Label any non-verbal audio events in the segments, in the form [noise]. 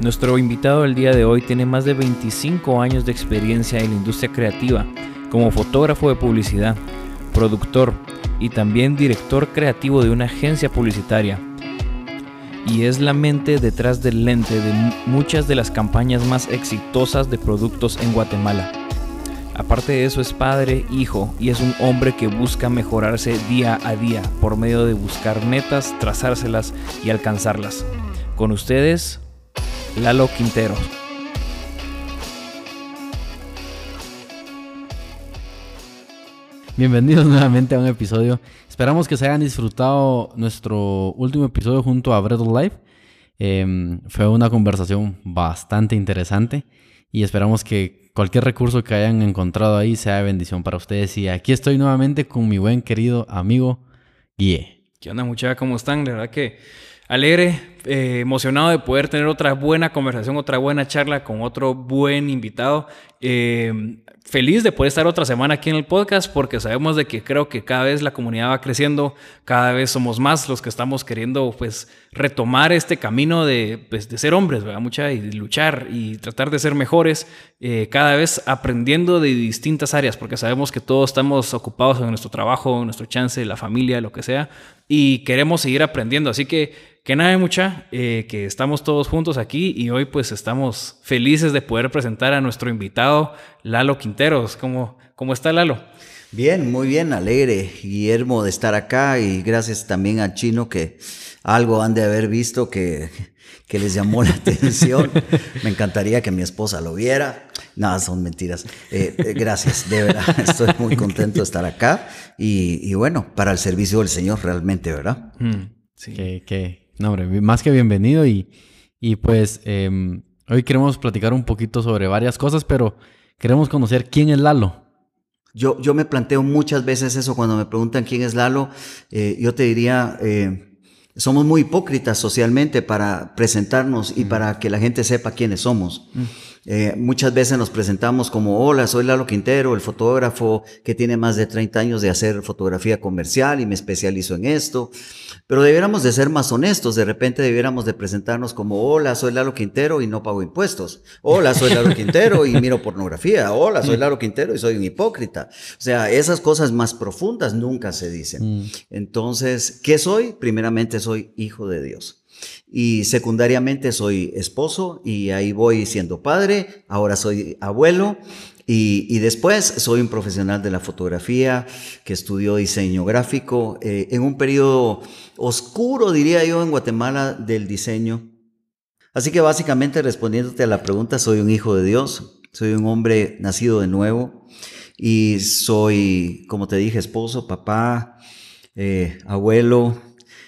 Nuestro invitado del día de hoy tiene más de 25 años de experiencia en la industria creativa, como fotógrafo de publicidad, productor y también director creativo de una agencia publicitaria. Y es la mente detrás del lente de mu- muchas de las campañas más exitosas de productos en Guatemala. Aparte de eso es padre, hijo y es un hombre que busca mejorarse día a día por medio de buscar metas, trazárselas y alcanzarlas. Con ustedes, Lalo Quintero. Bienvenidos nuevamente a un episodio. Esperamos que se hayan disfrutado nuestro último episodio junto a Bread of Life. Em, fue una conversación bastante interesante y esperamos que cualquier recurso que hayan encontrado ahí sea de bendición para ustedes. Y aquí estoy nuevamente con mi buen querido amigo Guille. ¿Qué onda muchachos? ¿Cómo están? La verdad que alegre, eh, emocionado de poder tener otra buena conversación, otra buena charla con otro buen invitado. Eh, feliz de poder estar otra semana aquí en el podcast porque sabemos de que creo que cada vez la comunidad va creciendo, cada vez somos más los que estamos queriendo pues retomar este camino de, pues, de ser hombres, ¿verdad? Mucha y luchar y tratar de ser mejores, eh, cada vez aprendiendo de distintas áreas porque sabemos que todos estamos ocupados en nuestro trabajo, en nuestro chance, la familia, lo que sea y queremos seguir aprendiendo. Así que, que nada, mucha, eh, que estamos todos juntos aquí y hoy pues estamos felices de poder presentar a nuestro invitado, Lalo Quinteros. ¿Cómo, cómo está Lalo? Bien, muy bien, alegre, Guillermo, de estar acá y gracias también a Chino que algo han de haber visto que, que les llamó la [laughs] atención. Me encantaría que mi esposa lo viera. Nada, son mentiras. Eh, eh, gracias, de verdad, [laughs] estoy muy contento de estar acá y, y bueno, para el servicio del Señor realmente, ¿verdad? Sí. Que, que- no, hombre, más que bienvenido y, y pues em, hoy queremos platicar un poquito sobre varias cosas, pero queremos conocer quién es Lalo. Yo, yo me planteo muchas veces eso cuando me preguntan quién es Lalo. eh, yo te diría, eh, somos muy hipócritas socialmente para presentarnos y para que la gente sepa quiénes somos. Eh, muchas veces nos presentamos como, hola, soy Lalo Quintero, el fotógrafo que tiene más de 30 años de hacer fotografía comercial y me especializo en esto. Pero debiéramos de ser más honestos, de repente debiéramos de presentarnos como, hola, soy Lalo Quintero y no pago impuestos. Hola, soy Lalo Quintero y miro pornografía. Hola, soy Lalo Quintero y soy un hipócrita. O sea, esas cosas más profundas nunca se dicen. Entonces, ¿qué soy? Primeramente soy hijo de Dios. Y secundariamente soy esposo y ahí voy siendo padre, ahora soy abuelo y, y después soy un profesional de la fotografía que estudió diseño gráfico eh, en un periodo oscuro, diría yo, en Guatemala del diseño. Así que básicamente respondiéndote a la pregunta, soy un hijo de Dios, soy un hombre nacido de nuevo y soy, como te dije, esposo, papá, eh, abuelo,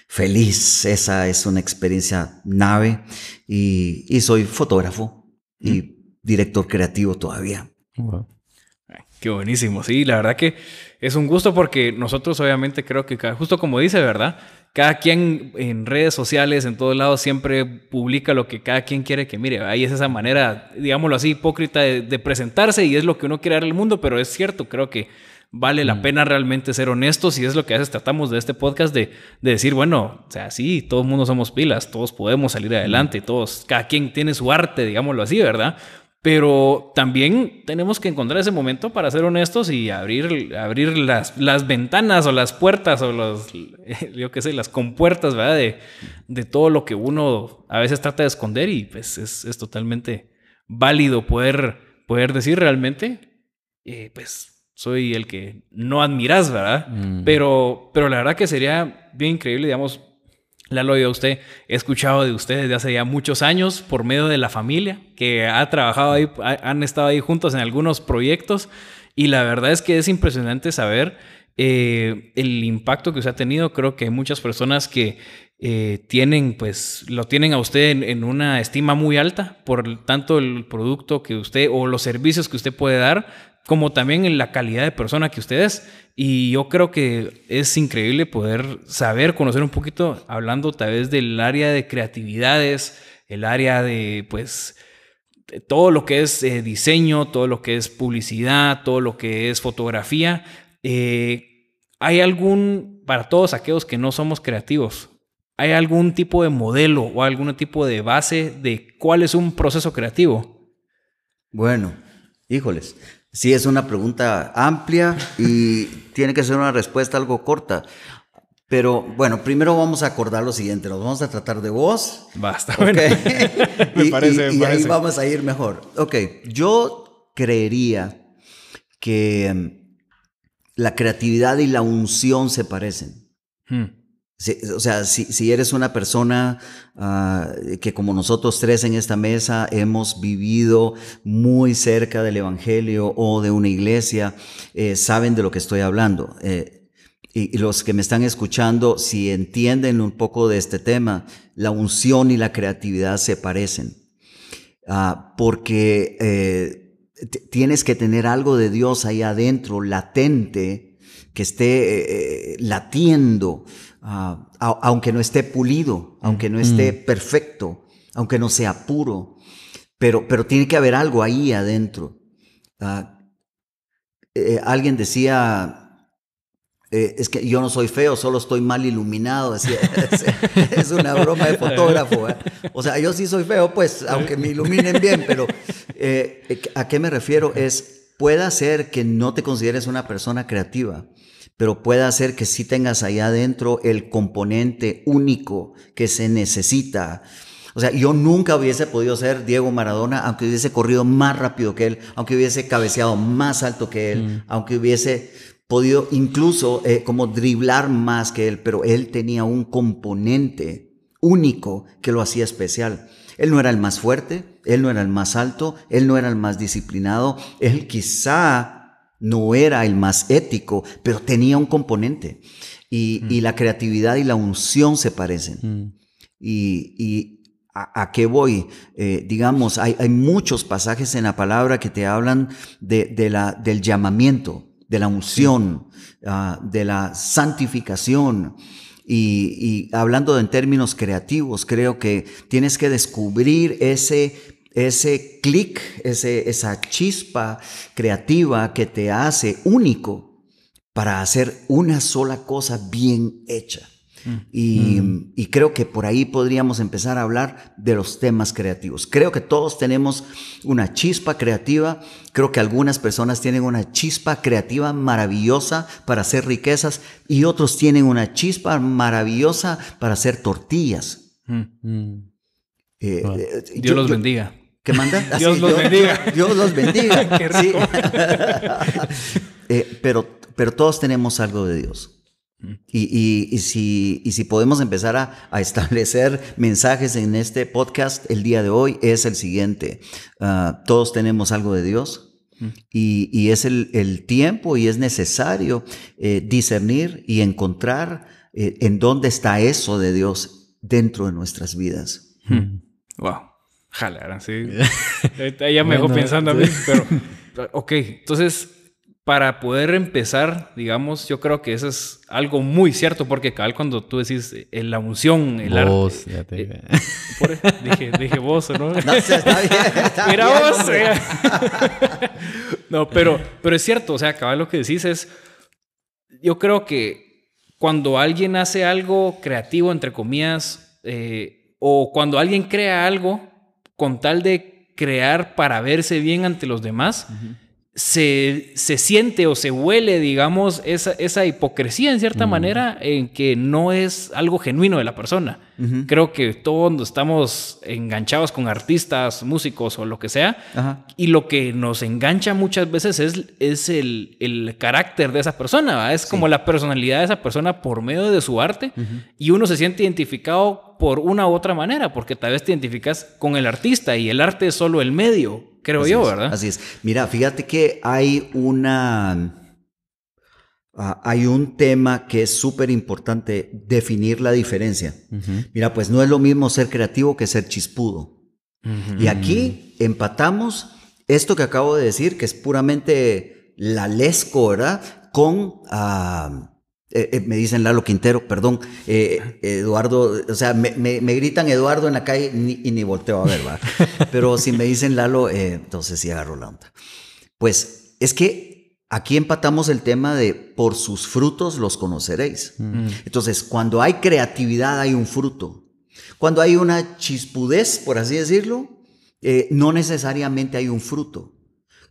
feliz. Esa es una experiencia nave y, y soy fotógrafo y director creativo todavía. Ay, Qué buenísimo, sí, la verdad que es un gusto porque nosotros obviamente creo que cada- justo como dice, ¿verdad? Cada quien en redes sociales, en todos lados, siempre publica lo que cada quien quiere que mire. Ahí es esa manera, digámoslo así, hipócrita de, de presentarse y es lo que uno quiere dar al mundo, pero es cierto, creo que vale la pena realmente ser honestos y es lo que a veces tratamos de este podcast de, de decir, bueno, o sea, sí, todo el mundo somos pilas, todos podemos salir adelante, todos, cada quien tiene su arte, digámoslo así, ¿verdad? Pero también tenemos que encontrar ese momento para ser honestos y abrir, abrir las, las ventanas o las puertas o los, [laughs] yo qué sé, las compuertas, ¿verdad? De, de todo lo que uno a veces trata de esconder y pues es, es totalmente válido poder, poder decir realmente, eh, pues soy el que no admiras, ¿verdad? Mm. Pero, pero la verdad que sería bien increíble, digamos, Lalo, yo a usted he escuchado de ustedes desde hace ya muchos años por medio de la familia, que ha trabajado ahí, ha- han estado ahí juntos en algunos proyectos y la verdad es que es impresionante saber eh, el impacto que usted ha tenido. Creo que hay muchas personas que eh, tienen, pues, lo tienen a usted en, una estima muy alta por tanto el producto que usted o los servicios que usted puede dar, como también en la calidad de persona que usted es. Y yo creo que es increíble poder saber, conocer un poquito, hablando tal vez del área de creatividades, el área de, pues, todo lo que es eh, diseño, todo lo que es publicidad, todo lo que es fotografía. Eh, ¿Hay algún, para todos aquellos que no somos creativos, ¿Hay algún tipo de modelo o algún tipo de base de cuál es un proceso creativo? Bueno, híjoles, sí es una pregunta amplia y [laughs] tiene que ser una respuesta algo corta. Pero bueno, primero vamos a acordar lo siguiente, nos vamos a tratar de vos. Basta, bueno. [laughs] [laughs] me y, parece, y, ahí vamos a ir mejor. Ok, yo creería que mm, la creatividad y la unción se parecen. Hmm o sea, si, eres una persona ah, que como nosotros tres en esta mesa hemos vivido muy cerca del Evangelio o de una iglesia, eh, saben de lo que estoy hablando. Eh, y, los que me están escuchando, si entienden un poco de este tema, la unción y la creatividad se parecen. Ah, porque eh, tienes que tener algo de Dios ahí adentro, latente, que esté latiendo Ah, aunque no esté pulido, aunque no esté mm. perfecto, aunque no sea puro, pero, pero tiene que haber algo ahí adentro. Ah, eh, alguien decía, eh, es que yo no soy feo, solo estoy mal iluminado. [laughs] es, es, una broma de fotógrafo. ¿eh? O sea, yo sí soy feo, pues, aunque me iluminen bien, pero ¿a qué me refiero? Es, puede ser que no te consideres una persona creativa, pero puede hacer que sí tengas ahí adentro el componente único que se necesita. O sea, yo nunca hubiese podido ser Diego Maradona, aunque hubiese corrido más rápido que él, aunque hubiese cabeceado más alto que él, mm. aunque hubiese podido incluso eh, como driblar más que él, pero él tenía un componente único que lo hacía especial. Él no era el más fuerte, él no era el más alto, él no era el más disciplinado, él quizá no era el más ético, pero tenía un componente. Y, mm. la creatividad y la unción se parecen. Mm. Y, a, qué voy? Eh, digamos, hay, muchos pasajes en la palabra que te hablan de, la, del llamamiento, de la unción, ah, de la santificación. Y, y hablando en términos creativos, creo que tienes que descubrir ese ese clic, esa chispa creativa que te hace único para hacer una sola cosa bien hecha. Mm. Mm. Y, creo que por ahí podríamos empezar a hablar de los temas creativos. Creo que todos tenemos una chispa creativa. Creo que algunas personas tienen una chispa creativa maravillosa para hacer riquezas y otros tienen una chispa maravillosa para hacer tortillas. Mm. Eh, eh, Dios los bendiga. ¿Qué manda? [laughs] [laughs] Dios los bendiga. Dios los bendiga. Eh, pero, pero todos tenemos algo de Dios. Mm. Y, si, si, podemos empezar a, establecer mensajes en este podcast el día de hoy, es el siguiente. Ah, todos tenemos algo de Dios. Mm. Y, es el, tiempo y es necesario eh, discernir y encontrar eh, en dónde está eso de Dios dentro de nuestras vidas. Wow. Jala, sí. [laughs] Ella me dejó pensando a mí, pero. [laughs] Ok, entonces, para poder empezar, digamos, yo creo que eso es algo muy cierto, porque cabal, cuando tú decís eh, la unción, el vos, Ya te... Eh, dije, dije vos, ¿no? [laughs] No, está bien. Está vos. no, pero, pero es cierto, o sea, cabal, lo que decís es. Yo creo que cuando alguien hace algo creativo, entre comillas, eh, o cuando alguien crea algo, con tal de crear para verse bien ante los demás, se, se, siente o se huele, digamos, esa, esa hipocresía en cierta manera en que no es algo genuino de la persona. Creo que todos estamos enganchados con artistas, músicos o lo que sea, y lo que nos engancha muchas veces es, es el, el carácter de esa persona, es como la personalidad de esa persona por medio de su arte, y uno se siente identificado por una u otra manera, porque tal vez te identificas con el artista y el arte es solo el medio, creo yo, ¿verdad? Así es. Mira, fíjate que hay una ah, hay un tema que es súper importante, definir la diferencia. Mira, pues no es lo mismo ser creativo que ser chispudo. Y aquí empatamos esto que acabo de decir, que es puramente la lesco, ¿verdad? Con... ah, eh, eh, me dicen Lalo Quintero, perdón, eh, Eduardo, o sea, me, me- me gritan Eduardo en la calle ni- y ni volteo a ver, ¿va? [laughs] Pero si me dicen Lalo, entonces sí agarro la onda. Pues es que aquí empatamos el tema de por sus frutos los conoceréis. Entonces, cuando hay creatividad hay un fruto. Cuando hay una chispudez, por así decirlo, no necesariamente hay un fruto.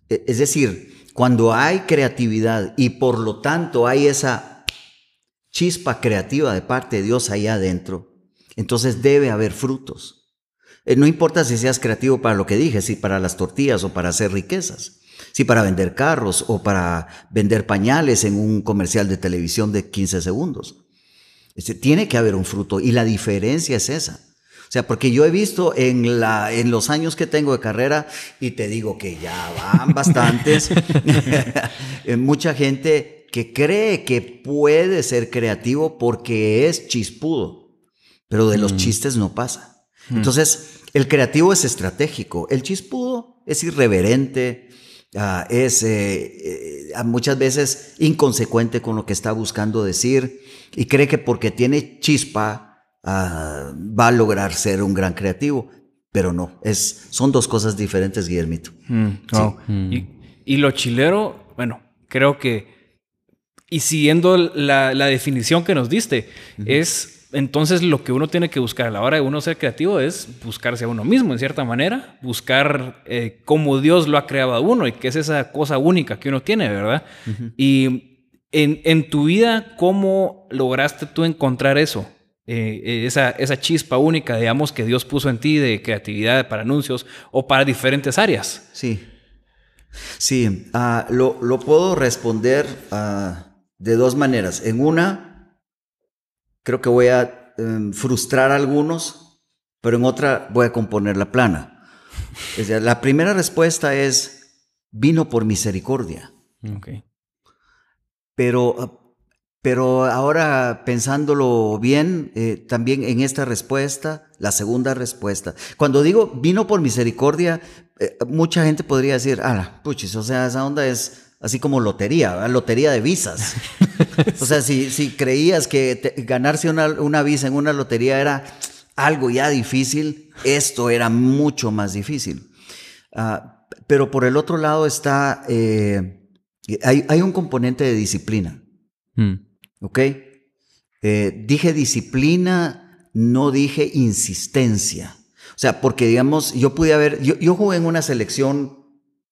E- Es decir, cuando hay creatividad y por lo tanto hay esa chispa creativa de parte de Dios allá adentro, entonces debe haber frutos. Eh, No importa si seas creativo para lo que dije, si para las tortillas o para hacer riquezas, si para vender carros o para vender pañales en un comercial de televisión de 15 segundos. Este, tiene que haber un fruto y la diferencia es esa. O sea, porque yo he visto en, la, en los años que tengo de carrera, y te digo que ya van bastantes, [laughs] eh, mucha gente que cree que puede ser creativo porque es chispudo, pero de los chistes no pasa. Entonces, el creativo es estratégico, el chispudo es irreverente, ah, es eh, eh, muchas veces inconsecuente con lo que está buscando decir y cree que porque tiene chispa ah, va a lograr ser un gran creativo, pero no, es, son dos cosas diferentes, Guillermito. Mm. Y, y lo chilero, bueno, creo que, y siguiendo la, la definición que nos diste, es entonces lo que uno tiene que buscar a la hora de uno ser creativo es buscarse a uno mismo, en cierta manera, buscar eh, cómo Dios lo ha creado a uno y que es esa cosa única que uno tiene, ¿verdad? Y en, en tu vida, ¿cómo lograste tú encontrar eso? Eh, eh, esa, esa chispa única, digamos, que Dios puso en ti de creatividad para anuncios o para diferentes áreas. Sí. Sí, ah, lo, lo puedo responder ah, de dos maneras. En una, creo que voy a em, frustrar a algunos, pero en otra voy a componer la plana. O sea, la primera respuesta es, vino por misericordia. Pero, ah, pero ahora pensándolo bien, eh, también en esta respuesta, la segunda respuesta, cuando digo vino por misericordia, eh, mucha gente podría decir, ah, puchis, o sea, esa onda es así como lotería, ¿verdad? lotería de visas. [laughs] o sea, si, si creías que te- ganarse una, una visa en una lotería era algo ya difícil, esto era mucho más difícil. Ah, pero por el otro lado está, eh, hay, hay un componente de disciplina. Mm. ¿Ok? Eh, dije disciplina, no dije insistencia. O sea, porque digamos, yo pude haber, yo, yo jugué en una selección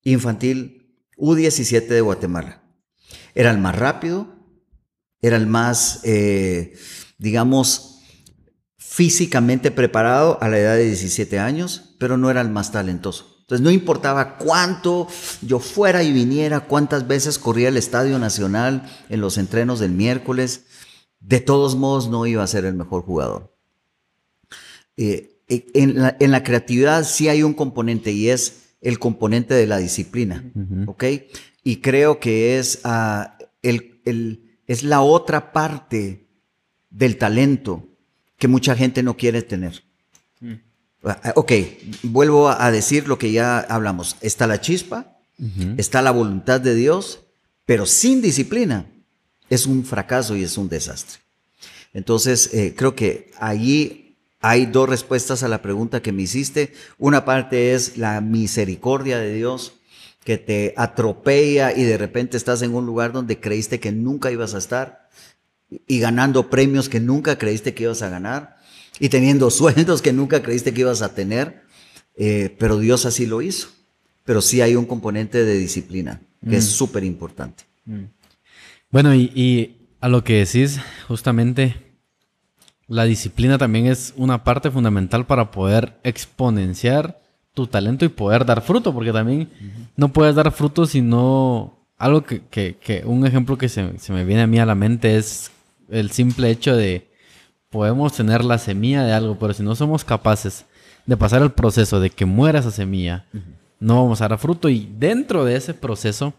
infantil U17 de Guatemala. Era el más rápido, era el más, eh, digamos, físicamente preparado a la edad de 17 años, pero no era el más talentoso. Entonces no importaba cuánto yo fuera y viniera, cuántas veces corría el Estadio Nacional en los entrenos del miércoles, de todos modos no iba a ser el mejor jugador. Eh, en, la, en la creatividad sí hay un componente y es el componente de la disciplina, ¿ok? Y creo que es, ah, el, el- es la otra parte del talento que mucha gente no quiere tener. Ah, Ok, vuelvo a a decir lo que ya hablamos. Está la chispa, está la voluntad de Dios, pero sin disciplina es un fracaso y es un desastre. Entonces, eh, creo que allí hay dos respuestas a la pregunta que me hiciste. Una parte es la misericordia de Dios que te atropella y de repente estás en un lugar donde creíste que nunca ibas a estar y ganando premios que nunca creíste que ibas a ganar y teniendo [laughs] sueldos que nunca creíste que ibas a tener, eh, pero Dios así lo hizo. Pero sí hay un componente de disciplina que es súper importante. Bueno, y, y a lo que decís, justamente, la disciplina también es una parte fundamental para poder exponenciar tu talento y poder dar fruto, porque también no puedes dar fruto si no... Algo que, que- que- un ejemplo que se, se me viene a mí a la mente es el simple hecho de podemos tener la semilla de algo, pero si no somos capaces de pasar el proceso de que muera esa semilla, no vamos a dar fruto. Y dentro de ese proceso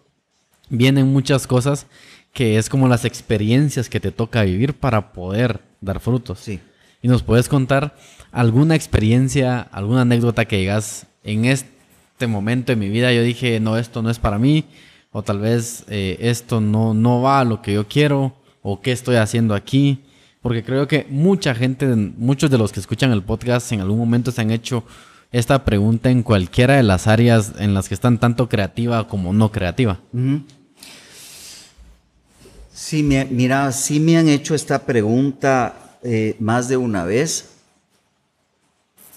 vienen muchas cosas que es como las experiencias que te toca vivir para poder dar frutos. Sí. Y nos puedes contar alguna experiencia, alguna anécdota que digas en este momento de mi vida, yo dije, no, esto no es para mí, o tal vez eh, esto no, no va a lo que yo quiero, o qué estoy haciendo aquí. Porque creo que mucha gente, muchos de los que escuchan el podcast en algún momento se han hecho esta pregunta en cualquiera de las áreas en las que están tanto creativa como no creativa. Sí, mira, sí me han hecho esta pregunta eh, más de una vez.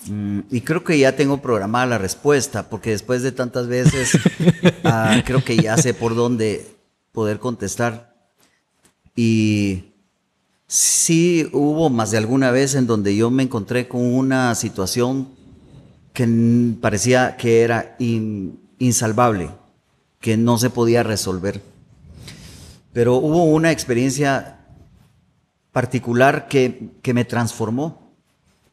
Mm, y creo que ya tengo programada la respuesta, porque después de tantas veces, [laughs] ah, creo que ya sé por dónde poder contestar. Y sí hubo más de alguna vez en donde yo me encontré con una situación que parecía que era insalvable, que no se podía resolver. Pero hubo una experiencia particular que, que me transformó.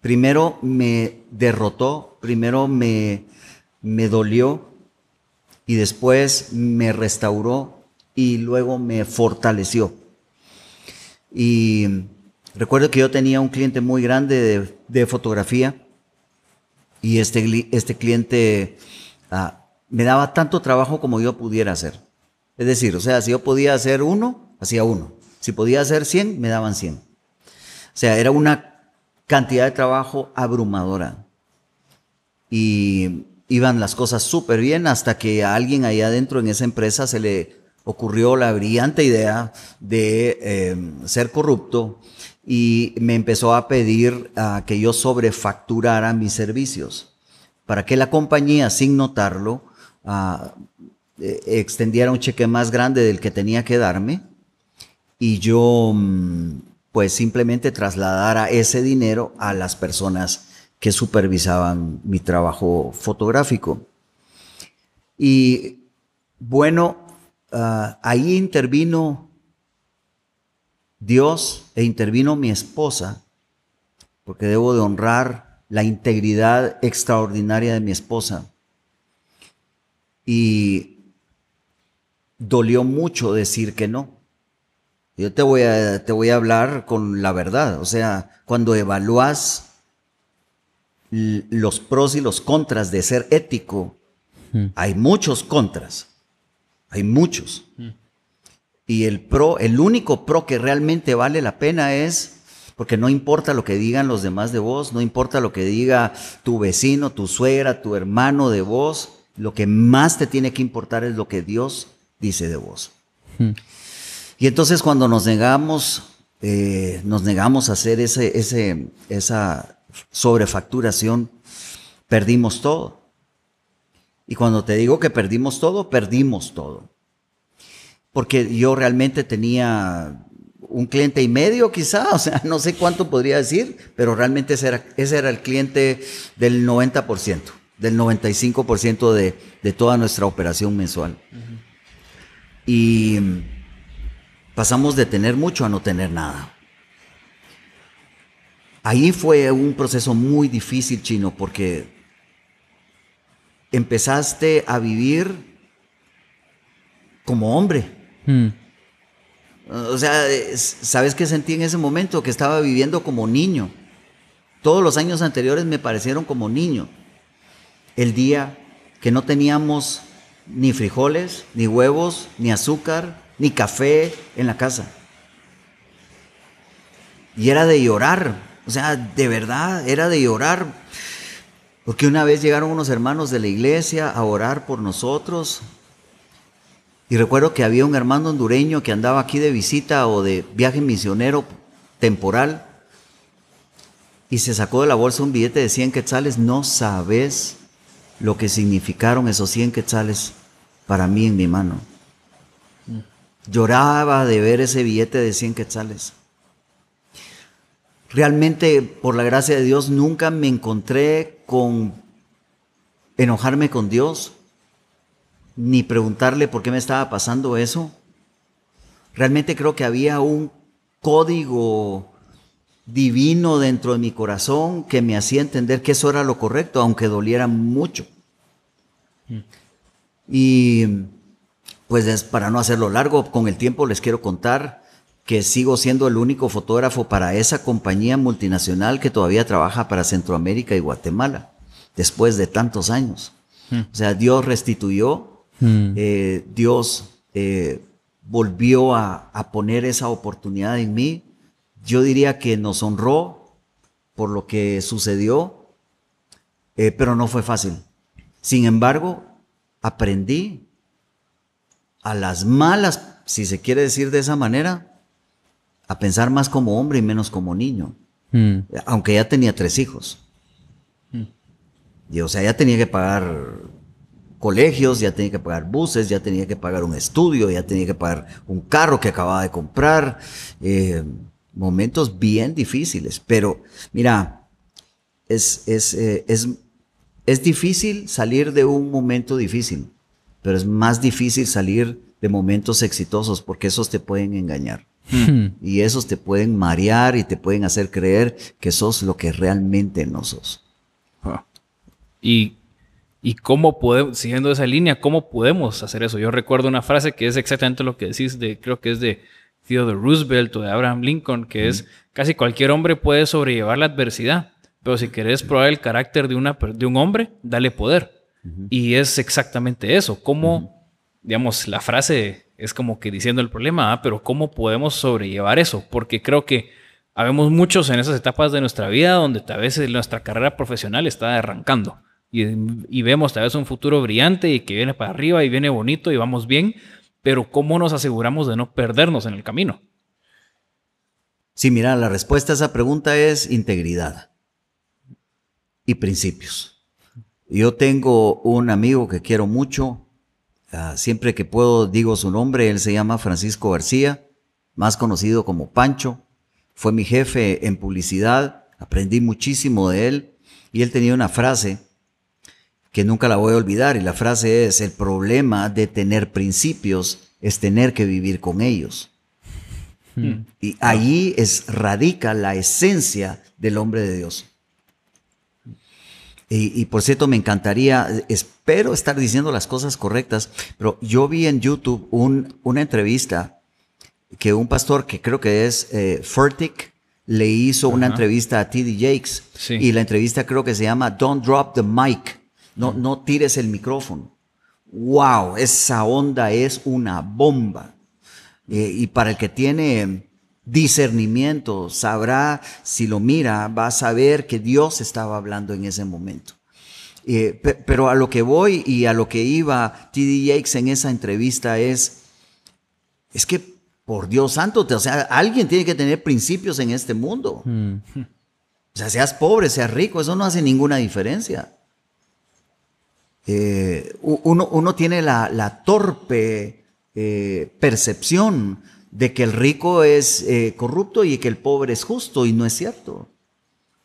Primero me derrotó, primero me, me dolió y después me restauró y luego me fortaleció. Y recuerdo que yo tenía un cliente muy grande de, fotografía y este, este cliente ah, me daba tanto trabajo como yo pudiera hacer. Es decir, o sea, si yo podía hacer uno, hacía uno. Si podía hacer 100, me daban 100. O sea, era una cantidad de trabajo abrumadora. Y iban las cosas súper bien hasta que a alguien ahí adentro en esa empresa se le ocurrió la brillante idea de em, ser corrupto y me empezó a pedir que yo sobrefacturara mis servicios para que la compañía, sin notarlo, ah, e, extendiera un cheque más grande del que tenía que darme y yo mm, pues simplemente trasladara ese dinero a las personas que supervisaban mi trabajo fotográfico. Y bueno, Ah, ahí intervino Dios e intervino mi esposa, porque debo de honrar la integridad extraordinaria de mi esposa. Y dolió mucho decir que no. Yo te voy a, te voy a hablar con la verdad. O sea, cuando evalúas los pros y los contras de ser ético, hmm. hay muchos contras. Hay muchos. Y el pro, el único pro que realmente vale la pena es porque no importa lo que digan los demás de vos, no importa lo que diga tu vecino, tu suegra, tu hermano de vos, lo que más te tiene que importar es lo que Dios dice de vos. Y entonces cuando nos negamos, eh, nos negamos a hacer ese, ese, esa sobrefacturación, perdimos todo. Y cuando te digo que perdimos todo, perdimos todo. Porque yo realmente tenía un cliente y medio quizá, [laughs] o sea, no sé cuánto podría decir, pero realmente ese era, ese era el cliente del 90%, del 95% de, de toda nuestra operación mensual. Y pasamos de tener mucho a no tener nada. Ahí fue un proceso muy difícil, chino, porque empezaste a vivir como hombre. Hmm. O sea, ¿sabes qué sentí en ese momento? Que estaba viviendo como niño. Todos los años anteriores me parecieron como niño. El día que no teníamos ni frijoles, ni huevos, ni azúcar, ni café en la casa. Y era de llorar. O sea, de verdad, era de llorar porque una vez llegaron unos hermanos de la iglesia a orar por nosotros. Y recuerdo que había un hermano hondureño que andaba aquí de visita o de viaje misionero temporal. Y se sacó de la bolsa un billete de 100 quetzales. No sabes lo que significaron esos 100 quetzales para mí en mi mano. Lloraba de ver ese billete de 100 quetzales. Realmente, por la gracia de Dios, nunca me encontré con enojarme con Dios, ni preguntarle por qué me estaba pasando eso. Realmente creo que había un código divino dentro de mi corazón que me hacía entender que eso era lo correcto, aunque doliera mucho. Y pues para no hacerlo largo, con el tiempo les quiero contar que sigo siendo el único fotógrafo para esa compañía multinacional que todavía trabaja para Centroamérica y Guatemala, después de tantos años. Hmm. O sea, Dios restituyó, hmm. eh, Dios eh, volvió a, poner esa oportunidad en mí. Yo diría que nos honró por lo que sucedió, eh, pero no fue fácil. Sin embargo, aprendí a las malas, si se quiere decir de esa manera, a pensar más como hombre y menos como niño. Hmm. Aunque ya tenía tres hijos. Hmm. Y, o sea, ya tenía que pagar colegios, ya tenía que pagar buses, ya tenía que pagar un estudio, ya tenía que pagar un carro que acababa de comprar. Eh, momentos bien difíciles. Pero mira, es, es, eh, es, es difícil salir de un momento difícil, pero es más difícil salir de momentos exitosos porque esos te pueden engañar. Hmm. Y esos te pueden marear y te pueden hacer creer que sos lo que realmente no sos. Ah. Y, y cómo podemos, siguiendo esa línea, ¿cómo podemos hacer eso? Yo recuerdo una frase que es exactamente lo que decís, de, creo que es de Theodore Roosevelt o de Abraham Lincoln, que es casi cualquier hombre puede sobrellevar la adversidad, pero si querés probar el carácter de, una, de un hombre, dale poder. Y es exactamente eso, cómo, digamos, la frase es como que diciendo el problema, ¿ah? pero ¿cómo podemos sobrellevar eso? Porque creo que habemos muchos en esas etapas de nuestra vida donde tal vez nuestra carrera profesional está arrancando y, vemos tal vez un futuro brillante y que viene para arriba y viene bonito y vamos bien, pero ¿cómo nos aseguramos de no perdernos en el camino? Sí, mira, la respuesta a esa pregunta es integridad y principios. Yo tengo un amigo que quiero mucho, Ah, siempre que puedo digo su nombre, él se llama Francisco García, más conocido como Pancho. Fue mi jefe en publicidad, aprendí muchísimo de él y él tenía una frase que nunca la voy a olvidar y la frase es, el problema de tener principios es tener que vivir con ellos. Hmm. Y allí es, radica la esencia del hombre de Dios. Y, por cierto, me encantaría, espero estar diciendo las cosas correctas, pero yo vi en YouTube una entrevista que un pastor que creo que es eh, Furtick le hizo una entrevista a T.D. Jakes. Y la entrevista creo que se llama Don't Drop the Mic. No, no tires el micrófono. ¡Wow! Esa onda es una bomba. Eh, y para el que tiene discernimiento, sabrá, si lo mira, va a saber que Dios estaba hablando en ese momento. Eh, pero a lo que voy y a lo que iba T.D. Yakes en esa entrevista es, es que por Dios santo, o sea, alguien tiene que tener principios en este mundo. Mm. O sea, seas pobre, seas rico, eso no hace ninguna diferencia. Eh, uno, tiene la, torpe eh, percepción de que el rico es eh, corrupto y que el pobre es justo, y no es cierto.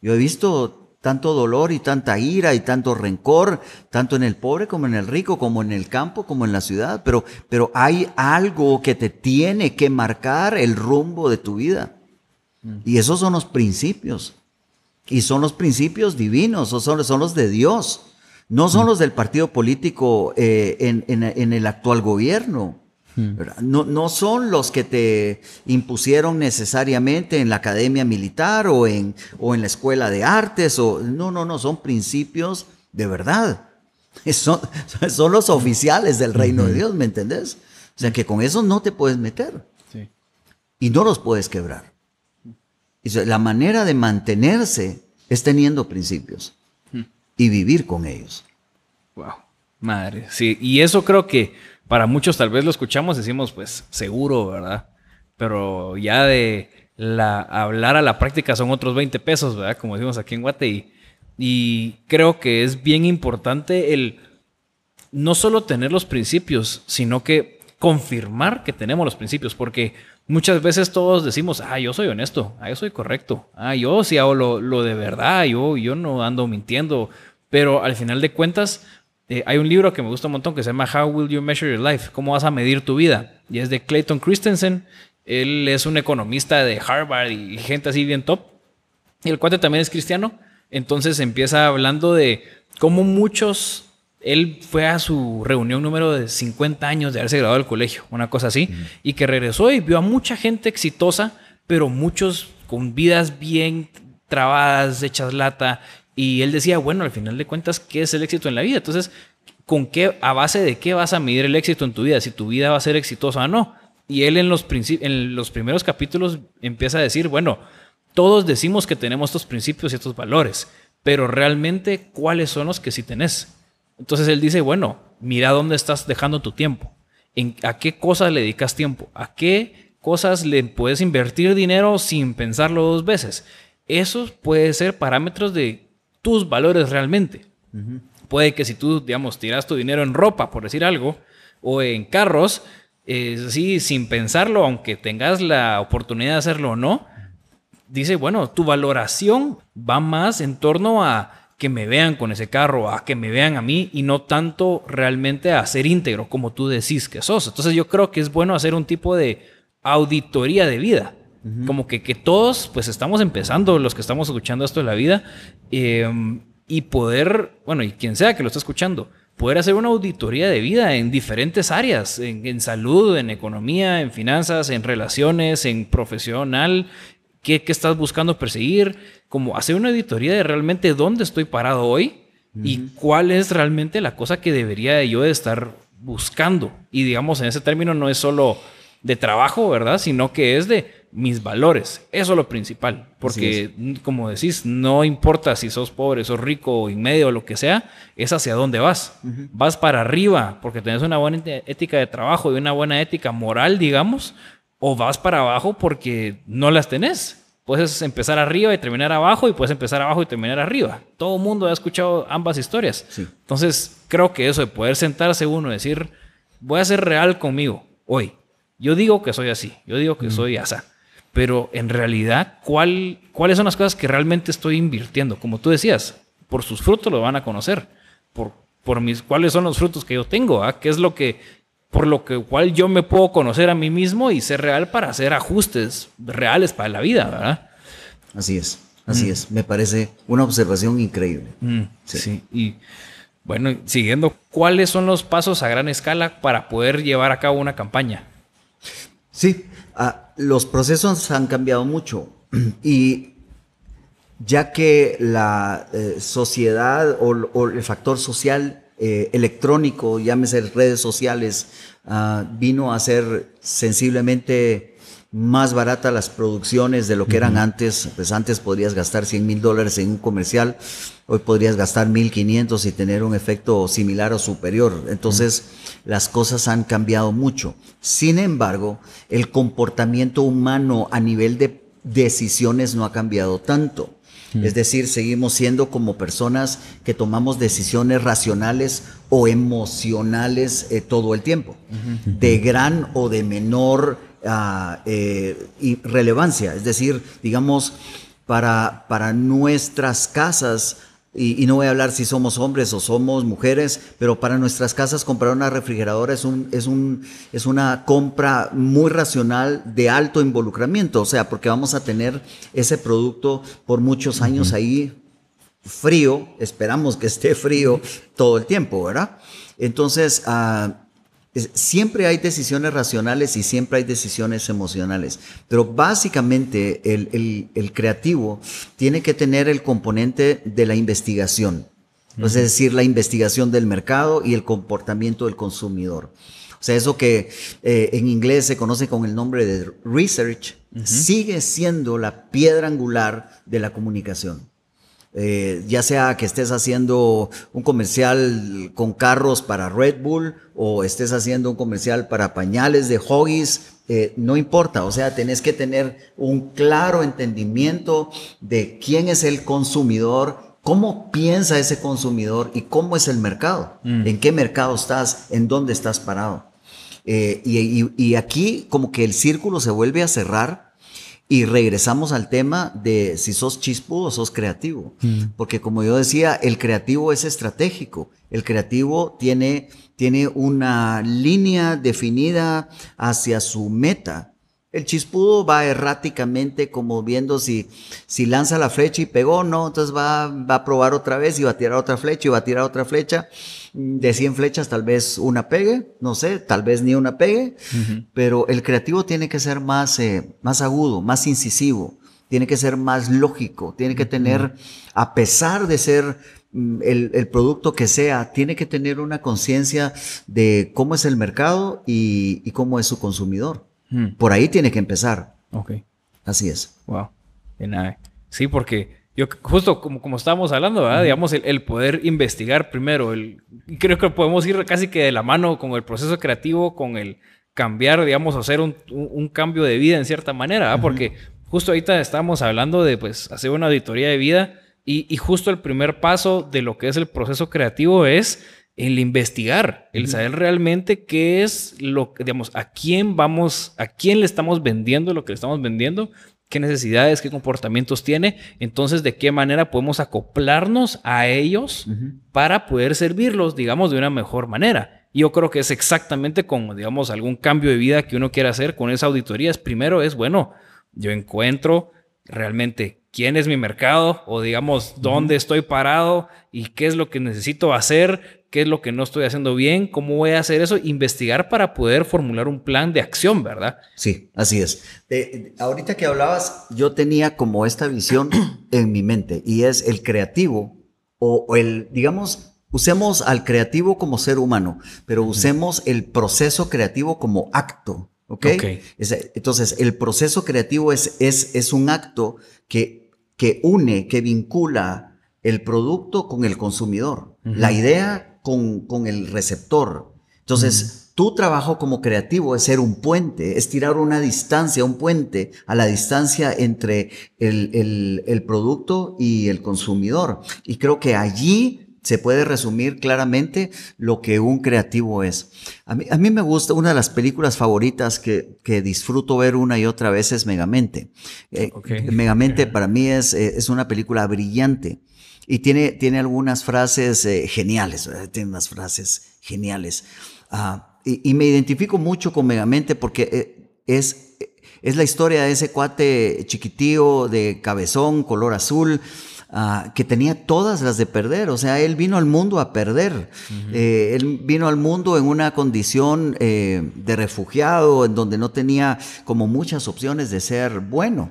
Yo he visto tanto dolor y tanta ira y tanto rencor, tanto en el pobre como en el rico, como en el campo, como en la ciudad, pero, pero hay algo que te tiene que marcar el rumbo de tu vida. Mm. Y esos son los principios. Y son los principios divinos, son, son los de Dios. No son los del partido político eh, en, en el actual gobierno. Hmm. No, no, son los que te impusieron necesariamente en la academia militar o en, o en la escuela de artes. O, no, no, no, son principios de verdad. [laughs] Son, son los oficiales del reino de Dios, ¿me entendés? O sea que con eso no te puedes meter. Y no los puedes quebrar. La manera de mantenerse es teniendo principios. Y vivir con ellos. Wow, madre. Sí, y eso creo que para muchos tal vez lo escuchamos, decimos pues seguro, ¿verdad? Pero ya de la, hablar a la práctica son otros 20 pesos, ¿verdad? Como decimos aquí en Guate. Y, creo que es bien importante el no solo tener los principios, sino que confirmar que tenemos los principios, porque muchas veces todos decimos, ah, yo soy honesto, ah, yo soy correcto, ah, yo sí hago lo, lo de verdad, yo, yo no ando mintiendo, pero al final de cuentas eh, hay un libro que me gusta un montón que se llama How Will You Measure Your Life? ¿Cómo vas a medir tu vida? Y es de Clayton Christensen. Él es un economista de Harvard y gente así bien top. Y el cuate también es cristiano. Entonces empieza hablando de cómo muchos él fue a su reunión número de 50 años de haberse graduado del colegio, una cosa así, y que regresó y vio a mucha gente exitosa, pero muchos con vidas bien trabadas, hechas lata, y él decía, bueno, al final de cuentas, ¿qué es el éxito en la vida? Entonces, ¿con qué, a base de qué vas a medir el éxito en tu vida? Si tu vida va a ser exitosa o no. Y él en los, en los primeros capítulos empieza a decir, bueno, todos decimos que tenemos estos principios y estos valores, pero realmente, ¿cuáles son los que sí tenés? Entonces él dice, bueno, mira dónde estás dejando tu tiempo. ¿En, ¿A qué cosas le dedicas tiempo? ¿A qué cosas le puedes invertir dinero sin pensarlo dos veces? Esos pueden ser parámetros de tus valores realmente. Puede que si tú, digamos, tiras tu dinero en ropa, por decir algo, o en carros, eh, así sin pensarlo, aunque tengas la oportunidad de hacerlo o no, dice, bueno, tu valoración va más en torno a que me vean con ese carro, a que me vean a mí y no tanto realmente a ser íntegro como tú decís que sos. Entonces yo creo que es bueno hacer un tipo de auditoría de vida. Como que, que todos, pues estamos empezando, los que estamos escuchando esto de la vida, em, y poder, bueno, y quien sea que lo esté escuchando, poder hacer una auditoría de vida en diferentes áreas, en, en salud, en economía, en finanzas, en relaciones, en profesional, qué, qué estás buscando perseguir, como hacer una auditoría de realmente dónde estoy parado hoy y cuál es realmente la cosa que debería yo de estar buscando. Y digamos, en ese término no es solo de trabajo, ¿verdad? Sino que es de mis valores. Eso es lo principal. Porque, como decís, no importa si sos pobre, sos rico, en medio o lo que sea, es hacia dónde vas. Vas para arriba porque tenés una buena ética de trabajo y una buena ética moral, digamos, o vas para abajo porque no las tenés. Puedes empezar arriba y terminar abajo y puedes empezar abajo y terminar arriba. Todo el mundo ha escuchado ambas historias. Entonces, creo que eso de poder sentarse uno y decir, voy a ser real conmigo hoy. Yo digo que soy así, yo digo que soy asa. Pero en realidad, ¿cuál, ¿cuáles son las cosas que realmente estoy invirtiendo? Como tú decías, por sus frutos lo van a conocer. Por, por mis, ¿Cuáles son los frutos que yo tengo? ¿ah? ¿Qué es lo que por lo que cual yo me puedo conocer a mí mismo y ser real para hacer ajustes reales para la vida, ¿verdad? Así es, así mm. es. Me parece una observación increíble. Mm, sí. y bueno, siguiendo, ¿cuáles son los pasos a gran escala para poder llevar a cabo una campaña? Sí, ah, los procesos han cambiado mucho [clears throat] y ya que la eh, sociedad o el factor social eh, electrónico, llámese redes sociales, ah, vino a ser sensiblemente más barata las producciones de lo que eran antes. Pues antes podrías gastar 100 mil dólares en un comercial, hoy podrías gastar 1.500 y tener un efecto similar o superior. Entonces, las cosas han cambiado mucho. Sin embargo, el comportamiento humano a nivel de decisiones no ha cambiado tanto. Es decir, seguimos siendo como personas que tomamos decisiones racionales o emocionales eh, todo el tiempo, de gran o de menor uh, relevancia. Es decir, digamos, para, para nuestras casas, y, no voy a hablar si somos hombres o somos mujeres, pero para nuestras casas comprar una refrigeradora es, un, es, un, es una compra muy racional de alto involucramiento, o sea, porque vamos a tener ese producto por muchos años ahí frío, esperamos que esté frío todo el tiempo, ¿verdad? Entonces, uh, Siempre hay decisiones racionales y siempre hay decisiones emocionales, pero básicamente el, creativo tiene que tener el componente de la investigación, es decir, la investigación del mercado y el comportamiento del consumidor. O sea, eso que eh, en inglés se conoce con el nombre de research, sigue siendo la piedra angular de la comunicación. Eh, ya sea que estés haciendo un comercial con carros para Red Bull o estés haciendo un comercial para pañales de Hoggies, eh, no importa, o sea, tenés que tener un claro entendimiento de quién es el consumidor, cómo piensa ese consumidor y cómo es el mercado, mm. en qué mercado estás, en dónde estás parado. Eh, y aquí como que el círculo se vuelve a cerrar y regresamos al tema de si sos chispudo o sos creativo. Mm. Porque como yo decía, el creativo es estratégico. El creativo tiene, tiene una línea definida hacia su meta. El chispudo va erráticamente como viendo si, si lanza la flecha y pegó, no, entonces va, va a probar otra vez y va a tirar otra flecha y va a tirar otra flecha. De 100 flechas tal vez una pegue, no sé, tal vez ni una pegue, pero el creativo tiene que ser más, eh, más agudo, más incisivo, tiene que ser más lógico, tiene que tener, a pesar de ser mm, el, el, producto que sea, tiene que tener una conciencia de cómo es el mercado y, y cómo es su consumidor. Mm. Por ahí tiene que empezar. Ok. Así es. Wow. De nada. Sí, porque yo justo como, como estábamos hablando, ¿verdad? digamos, el, el, poder investigar primero, el, creo que podemos ir casi que de la mano con el proceso creativo, con el cambiar, digamos, hacer un, un, un cambio de vida en cierta manera, ¿verdad? porque justo ahorita estábamos hablando de pues hacer una auditoría de vida y, y, justo el primer paso de lo que es el proceso creativo es el investigar, el saber realmente qué es lo que, digamos, a quién vamos, a quién le estamos vendiendo lo que le estamos vendiendo, qué necesidades, qué comportamientos tiene, entonces de qué manera podemos acoplarnos a ellos uh -huh. para poder servirlos, digamos, de una mejor manera. Yo creo que es exactamente con, digamos, algún cambio de vida que uno quiera hacer con esa auditoría. Es primero es, bueno, yo encuentro realmente quién es mi mercado o digamos dónde estoy parado y qué es lo que necesito hacer, qué es lo que no estoy haciendo bien, cómo voy a hacer eso, investigar para poder formular un plan de acción, ¿verdad? Sí, así es. Eh, ahorita que hablabas, yo tenía como esta visión [clears throat] en mi mente y es el creativo o, o el, digamos, usemos al creativo como ser humano, pero usemos el proceso creativo como acto. ¿Ok? okay. Entonces, el proceso creativo es, es, es un acto que, que une, que vincula el producto con el consumidor, uh -huh. la idea con, con, el receptor. Entonces, -huh. tu trabajo como creativo es ser un puente, es tirar una distancia, un puente a la distancia entre el, el, el producto y el consumidor. Y creo que allí se puede resumir claramente lo que un creativo es. A mí, a mí me gusta, una de las películas favoritas que, que, disfruto ver una y otra vez es Megamente. Eh, okay. Megamente [laughs] para mí es, eh, es una película brillante y tiene, tiene algunas frases eh, geniales, ¿verdad? tiene unas frases geniales. Uh, y, y, me identifico mucho con Megamente porque eh, es, es la historia de ese cuate chiquitío de cabezón, color azul, Uh, que tenía todas las de perder. O sea, él vino al mundo a perder. Uh -huh. eh, él vino al mundo en una condición eh, de refugiado, en donde no tenía como muchas opciones de ser bueno.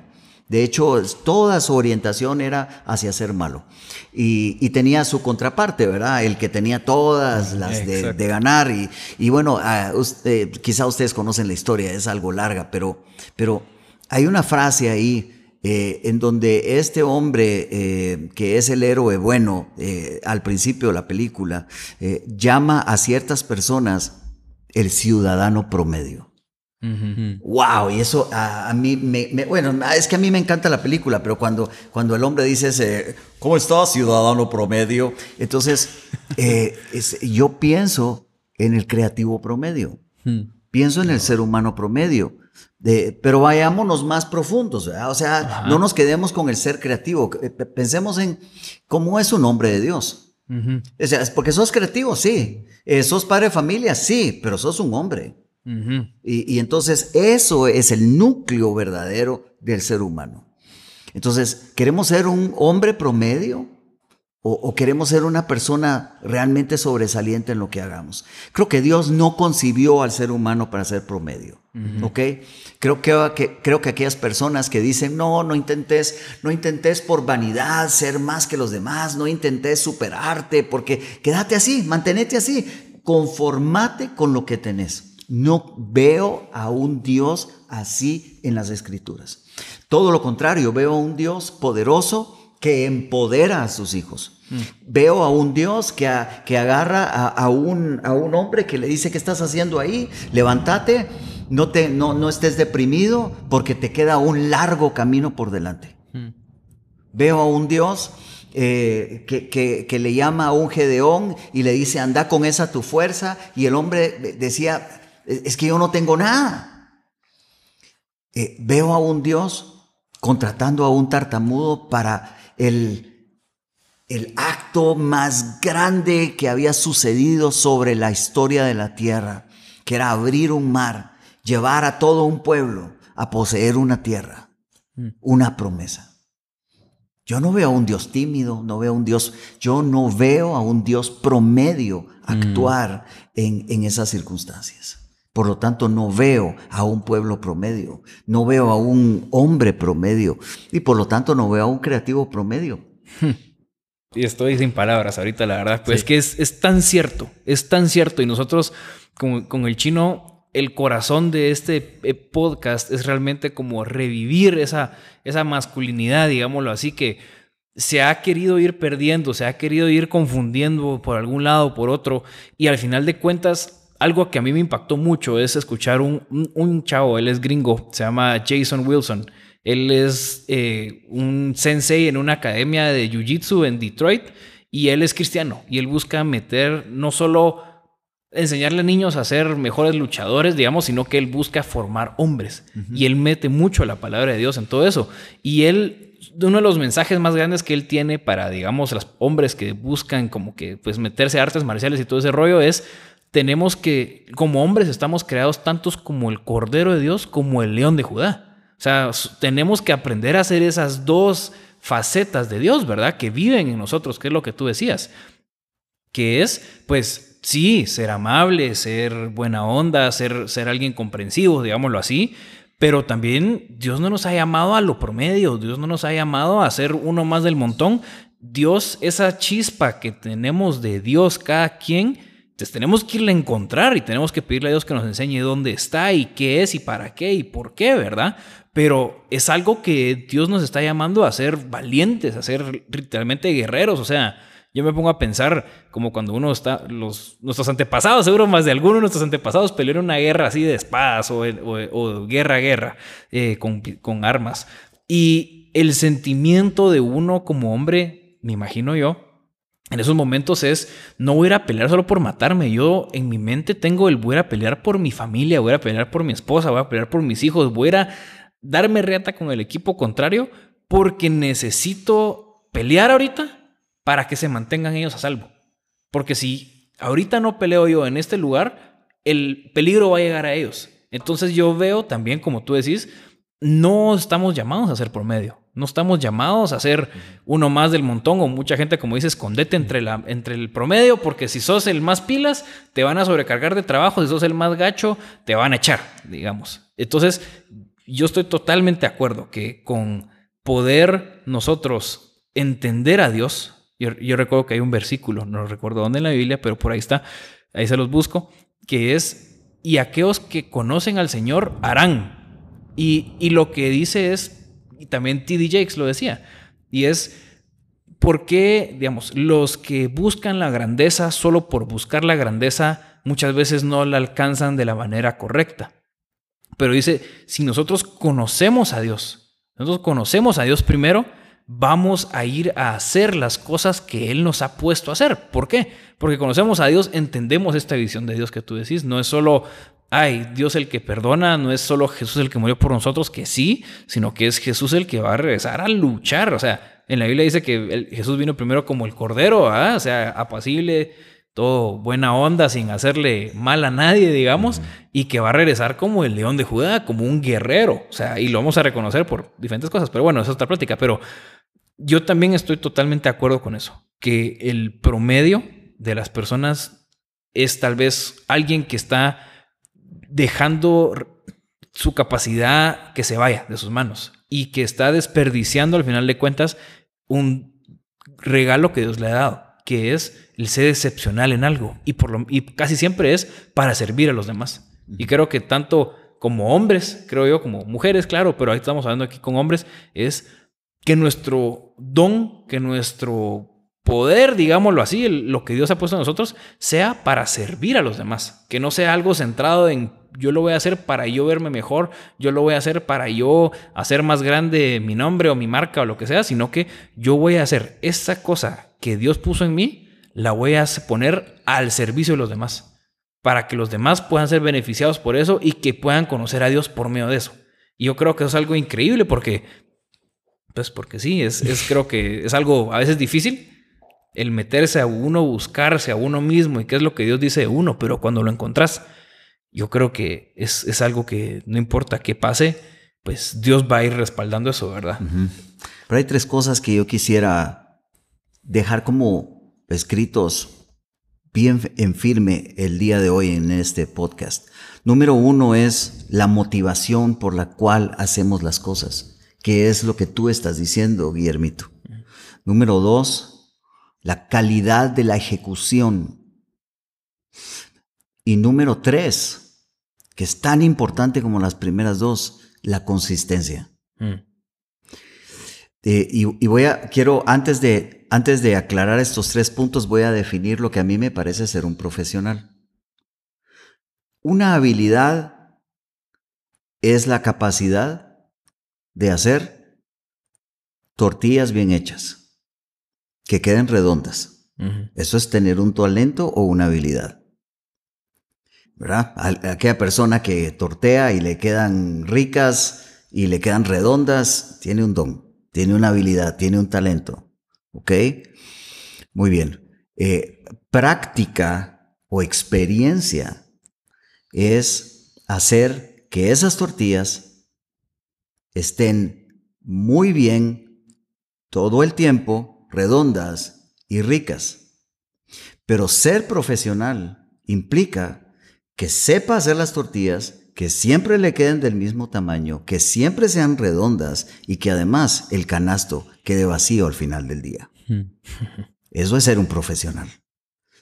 De hecho, toda su orientación era hacia ser malo. Y, y tenía su contraparte, ¿verdad? El que tenía todas las de, de ganar. Y, y bueno, uh, usted, quizá ustedes conocen la historia, es algo larga, pero, pero hay una frase ahí eh, en donde este hombre, eh, que es el héroe bueno eh, al principio de la película, llama a ciertas personas el ciudadano promedio. Uh -huh. Wow, y eso a, a mí me, me, bueno, es que a mí me encanta la película, pero cuando, cuando el hombre dice ese, ¿cómo estás, ciudadano promedio? Entonces, [laughs] es, yo pienso en el creativo promedio, uh -huh. pienso en el ser humano promedio. De, pero vayámonos más profundos, ¿verdad? o sea, Ajá. no nos quedemos con el ser creativo, pensemos en cómo es un hombre de Dios. Uh -huh. O sea, porque sos creativo, sí, eh, sos padre de familia, sí, pero sos un hombre. Uh -huh. y, y entonces eso es el núcleo verdadero del ser humano. Entonces, ¿queremos ser un hombre promedio? O, o, queremos ser una persona realmente sobresaliente en lo que hagamos. Creo que Dios no concibió al ser humano para ser promedio. Uh -huh. ¿Ok? Creo que, que, creo que aquellas personas que dicen, no, no intentes, no intentes por vanidad ser más que los demás, no intentes superarte, porque quédate así, mantenete así, conformate con lo que tenés. No veo a un Dios así en las escrituras. Todo lo contrario, veo a un Dios poderoso que empodera a sus hijos. Mm. Veo a un Dios que, a, que agarra a, a, un, a, un, hombre que le dice, ¿qué estás haciendo ahí? Levántate, no, te, no, no estés deprimido porque te queda un largo camino por delante. Mm. Veo a un Dios eh, que, que, que, le llama a un Gedeón y le dice, anda con esa tu fuerza. Y el hombre decía, es que yo no tengo nada. Eh, veo a un Dios contratando a un tartamudo para el, el acto más grande que había sucedido sobre la historia de la tierra, que era abrir un mar, llevar a todo un pueblo a poseer una tierra, una promesa. Yo no veo a un Dios tímido, no veo a un Dios, yo no veo a un Dios promedio actuar en, en esas circunstancias. Por lo tanto, no veo a un pueblo promedio, no veo a un hombre promedio y por lo tanto no veo a un creativo promedio. Y estoy sin palabras ahorita, la verdad. Pues es que es, tan cierto, es tan cierto. Y nosotros, con, con el chino, el corazón de este eh, podcast es realmente como revivir esa, esa masculinidad, digámoslo así, que se ha querido ir perdiendo, se ha querido ir confundiendo por algún lado o por otro. Y al final de cuentas, algo que a mí me impactó mucho es escuchar un, un, chavo, él es gringo, se llama Jason Wilson. Él es eh, un sensei en una academia de Jiu-Jitsu en Detroit y él es cristiano y él busca meter no solo enseñarle a niños a ser mejores luchadores, digamos, sino que él busca formar hombres y él mete mucho la palabra de Dios en todo eso. Y él, uno de los mensajes más grandes que él tiene para, digamos, los hombres que buscan como que pues meterse a artes marciales y todo ese rollo es tenemos que, como hombres, estamos creados tantos como el Cordero de Dios como el León de Judá. O sea, tenemos que aprender a hacer esas dos facetas de Dios, ¿verdad? Que viven en nosotros, que es lo que tú decías. Que es, pues, sí, ser amable, ser buena onda, ser, ser alguien comprensivo, digámoslo así, pero también Dios no nos ha llamado a lo promedio, Dios no nos ha llamado a ser uno más del montón. Dios, esa chispa que tenemos de Dios cada quien, entonces tenemos que irle a encontrar y tenemos que pedirle a Dios que nos enseñe dónde está y qué es y para qué y por qué, ¿verdad? Pero es algo que Dios nos está llamando a ser valientes, a ser literalmente guerreros. O sea, yo me pongo a pensar como cuando uno está, los, nuestros antepasados, seguro más de algunos de nuestros antepasados pelearon una guerra así de espadas o, o, guerra a guerra eh, con, con armas. Y el sentimiento de uno como hombre, me imagino yo, en esos momentos es, no voy a ir a pelear solo por matarme. Yo en mi mente tengo el voy a, pelear por mi familia, voy a pelear por mi esposa, voy a pelear por mis hijos, voy a darme reata con el equipo contrario porque necesito pelear ahorita para que se mantengan ellos a salvo. Porque si ahorita no peleo yo en este lugar, el peligro va a llegar a ellos. Entonces yo veo también, como tú decís, no estamos llamados a ser promedio. No estamos llamados a ser uno más del montón o mucha gente, como dice, escondete entre, la, entre el promedio porque si sos el más pilas, te van a sobrecargar de trabajo, si sos el más gacho, te van a echar, digamos. Entonces, yo estoy totalmente de acuerdo que con poder nosotros entender a Dios, yo, yo recuerdo que hay un versículo, no recuerdo dónde en la Biblia, pero por ahí está, ahí se los busco, que es, y aquellos que conocen al Señor harán. Y, lo que dice es, y también T.D. Jakes lo decía, y es por qué, digamos, los que buscan la grandeza solo por buscar la grandeza muchas veces no la alcanzan de la manera correcta. Pero dice, si nosotros conocemos a Dios, nosotros conocemos a Dios primero, vamos a ir a hacer las cosas que Él nos ha puesto a hacer. ¿Por qué? Porque conocemos a Dios, entendemos esta visión de Dios que tú decís. No es solo ay, Dios el que perdona, no es solo Jesús el que murió por nosotros, que sí, sino que es Jesús el que va a regresar a luchar. O sea, en la Biblia dice que Jesús vino primero como el cordero, o sea, apacible, todo buena onda, sin hacerle mal a nadie, digamos, y que va a regresar como el león de Judá, como un guerrero. O sea, y lo vamos a reconocer por diferentes cosas, pero bueno, esa es otra plática. Pero yo también estoy totalmente de acuerdo con eso, que el promedio de las personas es tal vez alguien que está dejando su capacidad que se vaya de sus manos y que está desperdiciando al final de cuentas un regalo que Dios le ha dado, que es el ser excepcional en algo y, por lo, y casi siempre es para servir a los demás. Y creo que tanto como hombres, creo yo, como mujeres, claro, pero ahí estamos hablando aquí con hombres, es que nuestro don, que nuestro poder, digámoslo así, lo que Dios ha puesto en nosotros, sea para servir a los demás, que no sea algo centrado en yo lo voy a hacer para yo verme mejor, yo lo voy a hacer para yo hacer más grande mi nombre o mi marca o lo que sea, sino que yo voy a hacer esa cosa que Dios puso en mí, la voy a poner al servicio de los demás, para que los demás puedan ser beneficiados por eso y que puedan conocer a Dios por medio de eso. Y yo creo que eso es algo increíble porque, pues porque sí, es, es creo que es algo a veces difícil, el meterse a uno, buscarse a uno mismo y qué es lo que Dios dice de uno, pero cuando lo encontrás, yo creo que es, algo que no importa qué pase, pues Dios va a ir respaldando eso, ¿verdad? Pero hay tres cosas que yo quisiera dejar como escritos bien en firme el día de hoy en este podcast. Número uno es la motivación por la cual hacemos las cosas, que es lo que tú estás diciendo, Guillermito. Número dos, la calidad de la ejecución. Y número tres, que es tan importante como las primeras dos, la consistencia. Mm. Eh, y, y, voy a, quiero, antes de, antes de aclarar estos tres puntos, voy a definir lo que a mí me parece ser un profesional. Una habilidad es la capacidad de hacer tortillas bien hechas, que queden redondas. Uh -huh. Eso es tener un talento o una habilidad. ¿Verdad? Aquella persona que tortea y le quedan ricas y le quedan redondas, tiene un don, tiene una habilidad, tiene un talento. ¿Ok? Muy bien. Eh, práctica o experiencia es hacer que esas tortillas estén muy bien todo el tiempo, redondas y ricas. Pero ser profesional implica que sepa hacer las tortillas, que siempre le queden del mismo tamaño, que siempre sean redondas y que además el canasto quede vacío al final del día. [laughs] Eso es ser un profesional.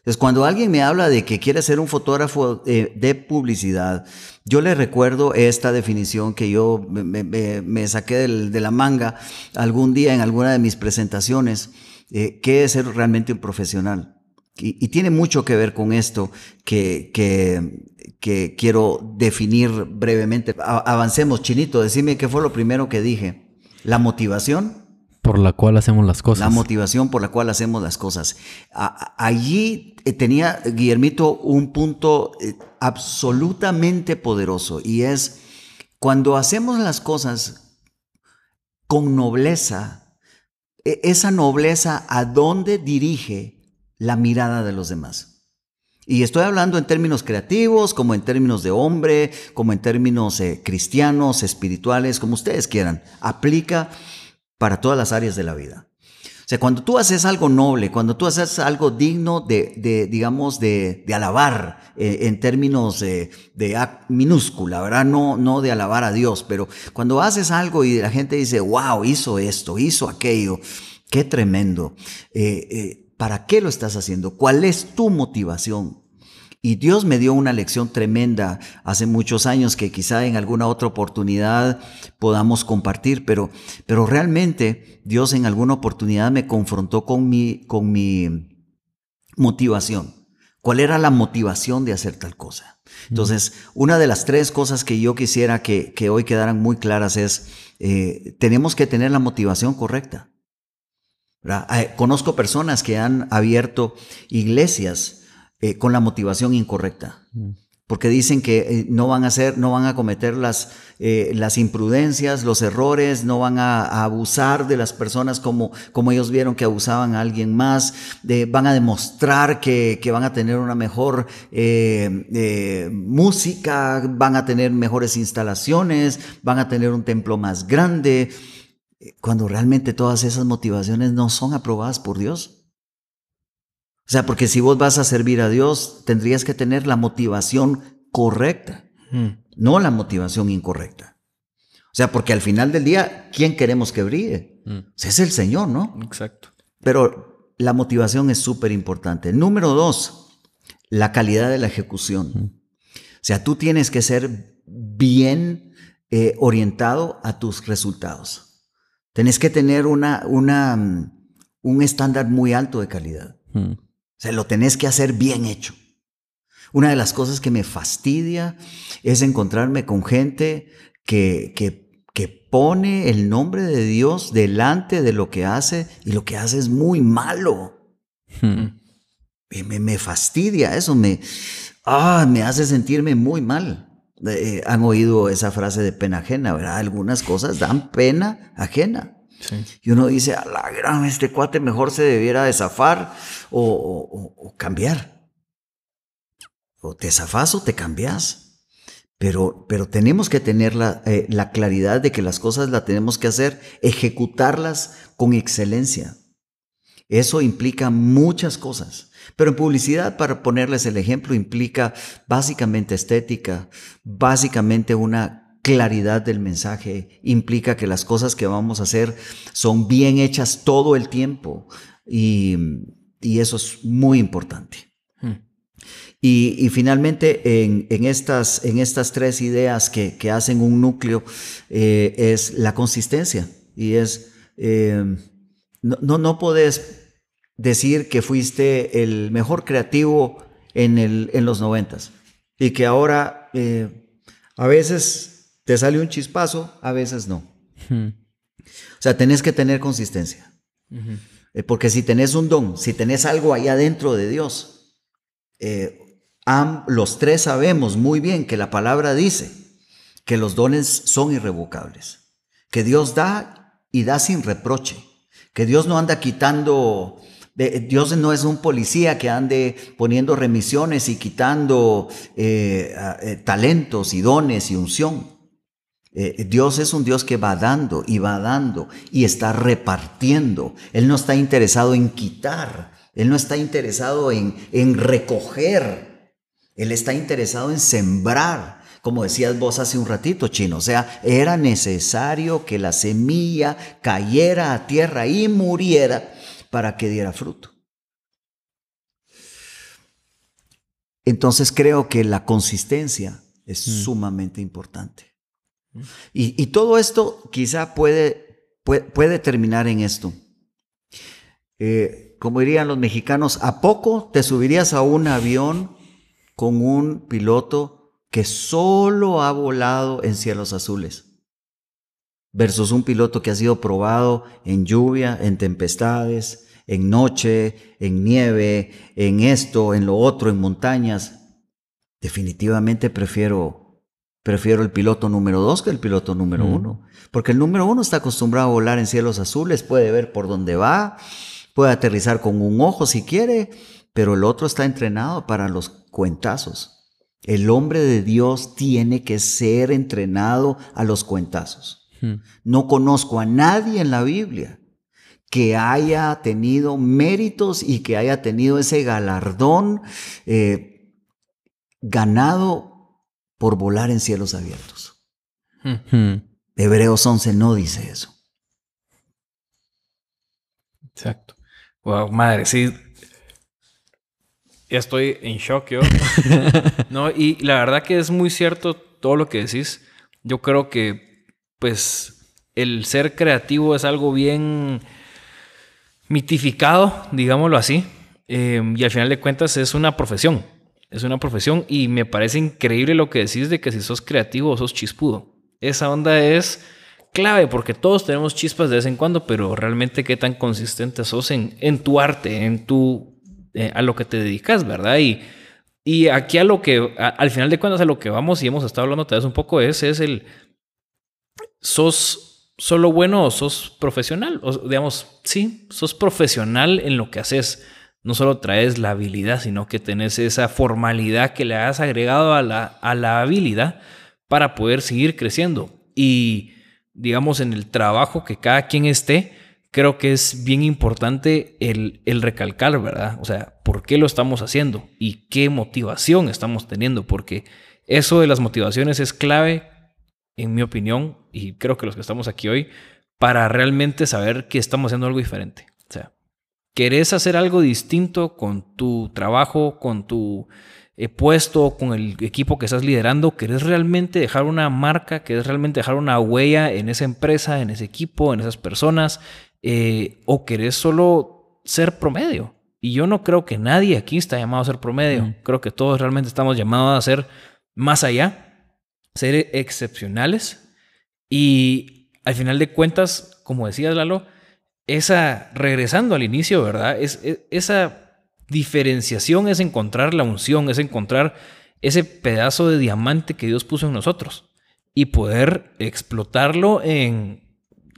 Entonces, cuando alguien me habla de que quiere ser un fotógrafo eh, de publicidad, yo le recuerdo esta definición que yo me, saqué del, de la manga algún día en alguna de mis presentaciones, eh, ¿qué es ser realmente un profesional? Y, tiene mucho que ver con esto que, que, que quiero definir brevemente. Avancemos, Chinito, decime qué fue lo primero que dije. La motivación. Por la cual hacemos las cosas. La motivación por la cual hacemos las cosas. Allí eh, tenía Guillermito un punto eh, absolutamente poderoso y es cuando hacemos las cosas con nobleza, e, esa nobleza a dónde dirige la mirada de los demás. Y estoy hablando en términos creativos, como en términos de hombre, como en términos eh, cristianos, espirituales, como ustedes quieran. Aplica para todas las áreas de la vida. O sea, cuando tú haces algo noble, cuando tú haces algo digno de, de digamos, de, de alabar eh, en términos de, de minúscula, ¿verdad? No, no de alabar a Dios, pero cuando haces algo y la gente dice, wow, hizo esto, hizo aquello, qué tremendo. Eh, eh, ¿Para qué lo estás haciendo? ¿Cuál es tu motivación? Y Dios me dio una lección tremenda hace muchos años que quizá en alguna otra oportunidad podamos compartir, pero, pero realmente Dios en alguna oportunidad me confrontó con mi, con mi motivación. ¿Cuál era la motivación de hacer tal cosa? Entonces, una de las tres cosas que yo quisiera que, que hoy quedaran muy claras es, eh, tenemos que tener la motivación correcta. ¿verdad? Conozco personas que han abierto iglesias eh, con la motivación incorrecta. Porque dicen que eh, no van a hacer, no van a cometer las, eh, las imprudencias, los errores, no van a, a, abusar de las personas como, como ellos vieron que abusaban a alguien más, de, van a demostrar que, que, van a tener una mejor eh, música, van a tener mejores instalaciones, van a tener un templo más grande, cuando realmente todas esas motivaciones no son aprobadas por Dios. O sea, porque si vos vas a servir a Dios, tendrías que tener la motivación correcta, mm. no la motivación incorrecta. O sea, porque al final del día, ¿quién queremos que brille? Mm. O sea, es el Señor, ¿no? Exacto. Pero la motivación es súper importante. Número dos, la calidad de la ejecución. Mm. O sea, tú tienes que ser bien eh, orientado a tus resultados. Tenés que tener una, una, un estándar muy alto de calidad. O sea, lo tenés que hacer bien hecho. Una de las cosas que me fastidia es encontrarme con gente que, que, que, pone el nombre de Dios delante de lo que hace y lo que hace es muy malo. Hmm. Me, me, fastidia eso, me, ah, me hace sentirme muy mal. Eh, han oído esa frase de pena ajena, ¿verdad? Algunas cosas dan pena ajena. Y uno dice, a la gran, este cuate mejor se debiera de zafar o, cambiar. O te zafas o te cambias. Pero, pero tenemos que tener la, eh, la claridad de que las cosas las tenemos que hacer, ejecutarlas con excelencia. Eso implica muchas cosas. Pero en publicidad, para ponerles el ejemplo, implica básicamente estética, básicamente una claridad del mensaje, implica que las cosas que vamos a hacer son bien hechas todo el tiempo y, y eso es muy importante. Y, finalmente, en, estas, en estas tres ideas que, hacen un núcleo, eh, es la consistencia. Y es, eh, no, no, no puedes decir que fuiste el mejor creativo en, el, en los noventas. Y que ahora eh, a veces te sale un chispazo, a veces no. O sea, tenés que tener consistencia. porque si tenés un don, si tenés algo ahí adentro de Dios, los tres sabemos muy bien que la palabra dice que los dones son irrevocables, que Dios da y da sin reproche, que Dios no anda quitando, Dios no es un policía que ande poniendo remisiones y quitando eh, eh, talentos y dones y unción. Eh, Dios es un Dios que va dando y va dando y está repartiendo. Él no está interesado en quitar, Él no está interesado en, en recoger él está interesado en sembrar, como decías vos hace un ratito, chino. O sea, era necesario que la semilla cayera a tierra y muriera para que diera fruto. Entonces creo que la consistencia es mm. sumamente importante. Y, todo esto quizá puede, puede, terminar en esto. Eh, como dirían los mexicanos, ¿a poco te subirías a un avión con un piloto que solo ha volado en cielos azules, versus un piloto que ha sido probado en lluvia, en tempestades, en noche, en nieve, en esto, en lo otro, en montañas. Definitivamente prefiero, prefiero el piloto número dos que el piloto número uno, porque el número uno está acostumbrado a volar en cielos azules, puede ver por dónde va, puede aterrizar con un ojo si quiere, pero el otro está entrenado para los cuentazos. El hombre de Dios tiene que ser entrenado a los cuentazos. Hmm. No conozco a nadie en la Biblia que haya tenido méritos y que haya tenido ese galardón eh, ganado por volar en cielos abiertos. Hmm. Hebreos 11 no dice eso. Exacto. Wow, madre, sí, ya estoy en shock yo. [laughs] no, y la verdad que es muy cierto todo lo que decís. Yo creo que, pues, el ser creativo es algo bien mitificado, digámoslo así. Em, y al final de cuentas es una profesión. Es una profesión y me parece increíble lo que decís de que si sos creativo sos chispudo. Esa onda es clave porque todos tenemos chispas de vez en cuando, pero realmente qué tan consistente sos en, en tu arte, en tu eh, a lo que te dedicas, ¿verdad? Y, y aquí a lo que, al final de cuentas, a lo que vamos y hemos estado hablando tal vez un poco es, es el, sos solo bueno o sos profesional, o, digamos, sí, sos profesional en lo que haces. No solo traes la habilidad, sino que tenés esa formalidad que le has agregado a la, a la habilidad para poder seguir creciendo. Y digamos, en el trabajo que cada quien esté, creo que es bien importante el, recalcar, ¿verdad? O sea, ¿por qué lo estamos haciendo? ¿Y qué motivación estamos teniendo? Porque eso de las motivaciones es clave, en mi opinión, y creo que los que estamos aquí hoy, para realmente saber que estamos haciendo algo diferente. Querés hacer algo distinto con tu trabajo, con tu eh, puesto, con el equipo que estás liderando, querés realmente dejar una marca, querés realmente dejar una huella en esa empresa, en ese equipo, en esas personas, eh, o querés solo ser promedio. Y yo no creo que nadie aquí está llamado a ser promedio. Creo que todos realmente estamos llamados a ser más allá, ser excepcionales. Y al final de cuentas, como decías Lalo, esa, regresando al inicio, ¿verdad? Es, es, esa diferenciación es encontrar la unción, es encontrar ese pedazo de diamante que Dios puso en nosotros y poder explotarlo en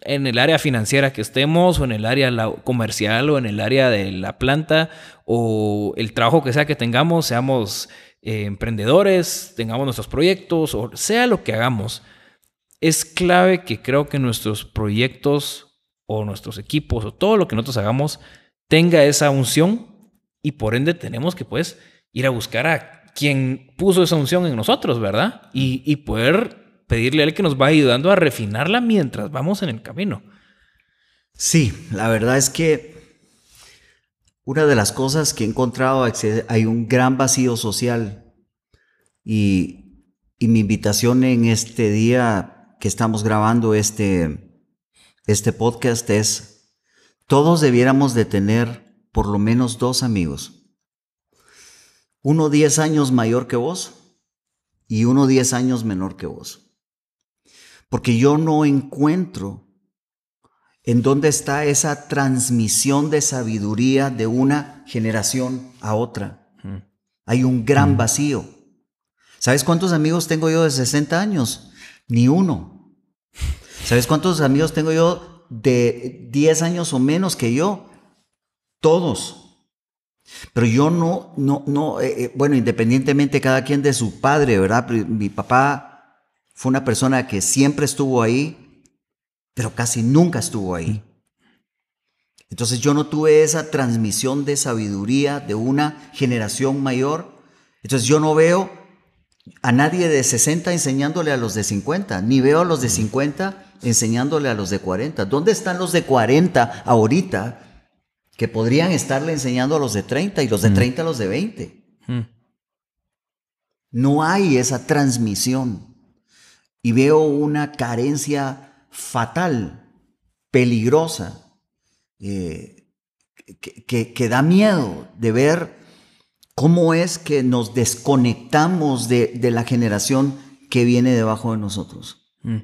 en el área financiera que estemos, o en el área comercial, o en el área de la planta, o el trabajo que sea que tengamos, seamos eh, emprendedores, tengamos nuestros proyectos o sea lo que hagamos, es clave que creo que nuestros proyectos o nuestros equipos o todo lo que nosotros hagamos tenga esa unción y por ende tenemos que pues ir a buscar a quien puso esa unción en nosotros, ¿verdad? Y, y poder pedirle a él que nos va ayudando a refinarla mientras vamos en el camino. Sí, la verdad es que una de las cosas que he encontrado es que hay un gran vacío social y, y mi invitación en este día que estamos grabando este, este podcast es, todos debiéramos de tener por lo menos dos amigos. Uno 10 años mayor que vos y uno 10 años menor que vos. Porque yo no encuentro en dónde está esa transmisión de sabiduría de una generación a otra. Hay un gran vacío. ¿Sabes cuántos amigos tengo yo de 60 años? Ni uno. ¿Sabes cuántos amigos tengo yo de 10 años o menos que yo? Todos. Pero yo no, no, no, eh, eh, bueno, independientemente cada quien de su padre, ¿verdad? Mi papá fue una persona que siempre estuvo ahí, pero casi nunca estuvo ahí. Entonces yo no tuve esa transmisión de sabiduría de una generación mayor. Entonces yo no veo a nadie de 60 enseñándole a los de 50, ni veo a los de 50 enseñándole a los de 40. ¿Dónde están los de 40 ahorita que podrían estarle enseñando a los de 30 y los de 30 a los de 20? No hay esa transmisión. Y veo una carencia fatal, peligrosa, eh, que, que, que da miedo de ver cómo es que nos desconectamos de, de, la generación que viene debajo de nosotros. Mm.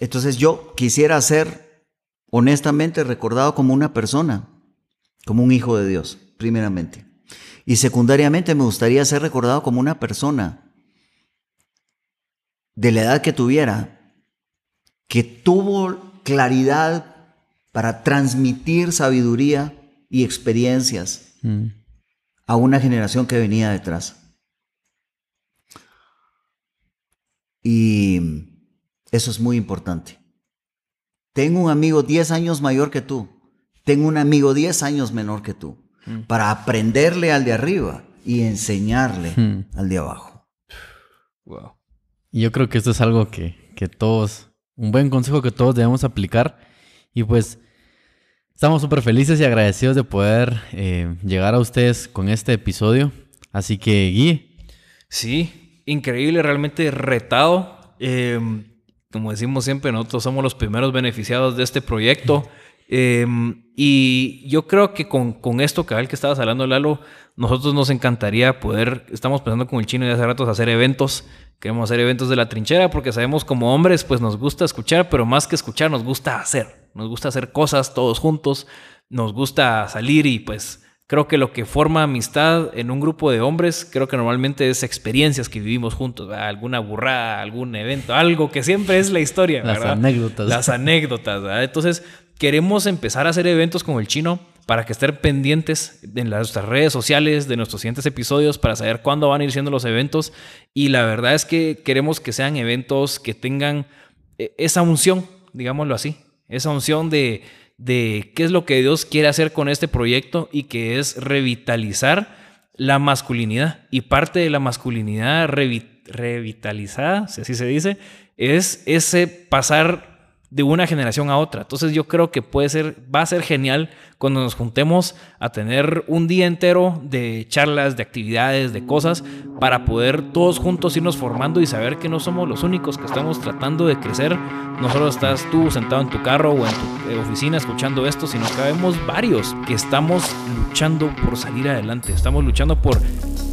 Entonces yo quisiera ser honestamente recordado como una persona, como un hijo de Dios, primeramente. Y secundariamente me gustaría ser recordado como una persona de la edad que tuviera, que tuvo claridad para transmitir sabiduría y experiencias mm. A una generación que venía detrás. Y eso es muy importante. Tengo un amigo 10 años mayor que tú. Tengo un amigo 10 años menor que tú. Mm. Para aprenderle al de arriba y enseñarle mm. al de abajo. Wow. Y yo creo que esto es algo que, que todos, un buen consejo que todos debemos aplicar. Y pues estamos súper felices y agradecidos de poder eh, llegar a ustedes con este episodio. Así que, Guy. Sí, increíble, realmente retado. Eh, como decimos siempre, nosotros somos los primeros beneficiados de este proyecto. [laughs] Eh, y yo creo que con, con esto, cabal, que estabas hablando, Lalo, nosotros nos encantaría poder, estamos pensando con el chino de hace ratos hacer eventos, queremos hacer eventos de la trinchera porque sabemos como hombres, pues nos gusta escuchar, pero más que escuchar, nos gusta hacer, nos gusta hacer cosas todos juntos, nos gusta salir y pues Creo que lo que forma amistad en un grupo de hombres, creo que normalmente es experiencias que vivimos juntos, ¿verdad? alguna burrada, algún evento, algo que siempre es la historia. Las anécdotas. Las anécdotas. ¿verdad? Entonces, queremos empezar a hacer eventos con el chino para que estén pendientes en nuestras redes sociales de nuestros siguientes episodios para saber cuándo van a ir siendo los eventos. Y la verdad es que queremos que sean eventos que tengan eh, esa unción, digámoslo así, esa unción de de qué es lo que Dios quiere hacer con este proyecto y que es revitalizar la masculinidad. Y parte de la masculinidad revitalizada, si así se dice, es ese pasar de una generación a otra. Entonces yo creo que puede ser, va a ser genial cuando nos juntemos a tener un día entero de charlas, de actividades, de cosas, para poder todos juntos irnos formando y saber que no somos los únicos que estamos tratando de crecer. No solo estás tú sentado en tu carro o en tu eh, oficina escuchando esto, sino que vemos varios que estamos luchando por salir adelante, estamos luchando por...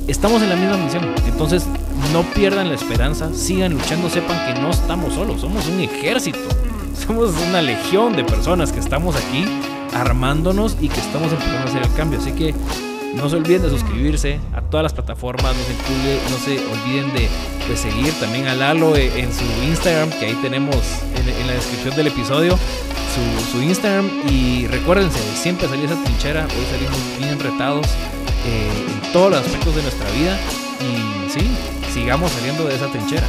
Estamos en la misma misión, entonces no pierdan la esperanza, sigan luchando, sepan que no estamos solos, somos un ejército [laughs] somos una legión de personas que estamos aquí armándonos y que estamos empezando a hacer el cambio. Así que no se olviden de suscribirse a todas las plataformas, no se, no se olviden de, seguir también a Lalo en su Instagram, que ahí tenemos en, la descripción del episodio su, Instagram. Y recuérdense, siempre salir esa trinchera, hoy salimos bien retados eh, en todos los aspectos de nuestra vida y sí, sigamos saliendo de esa trinchera.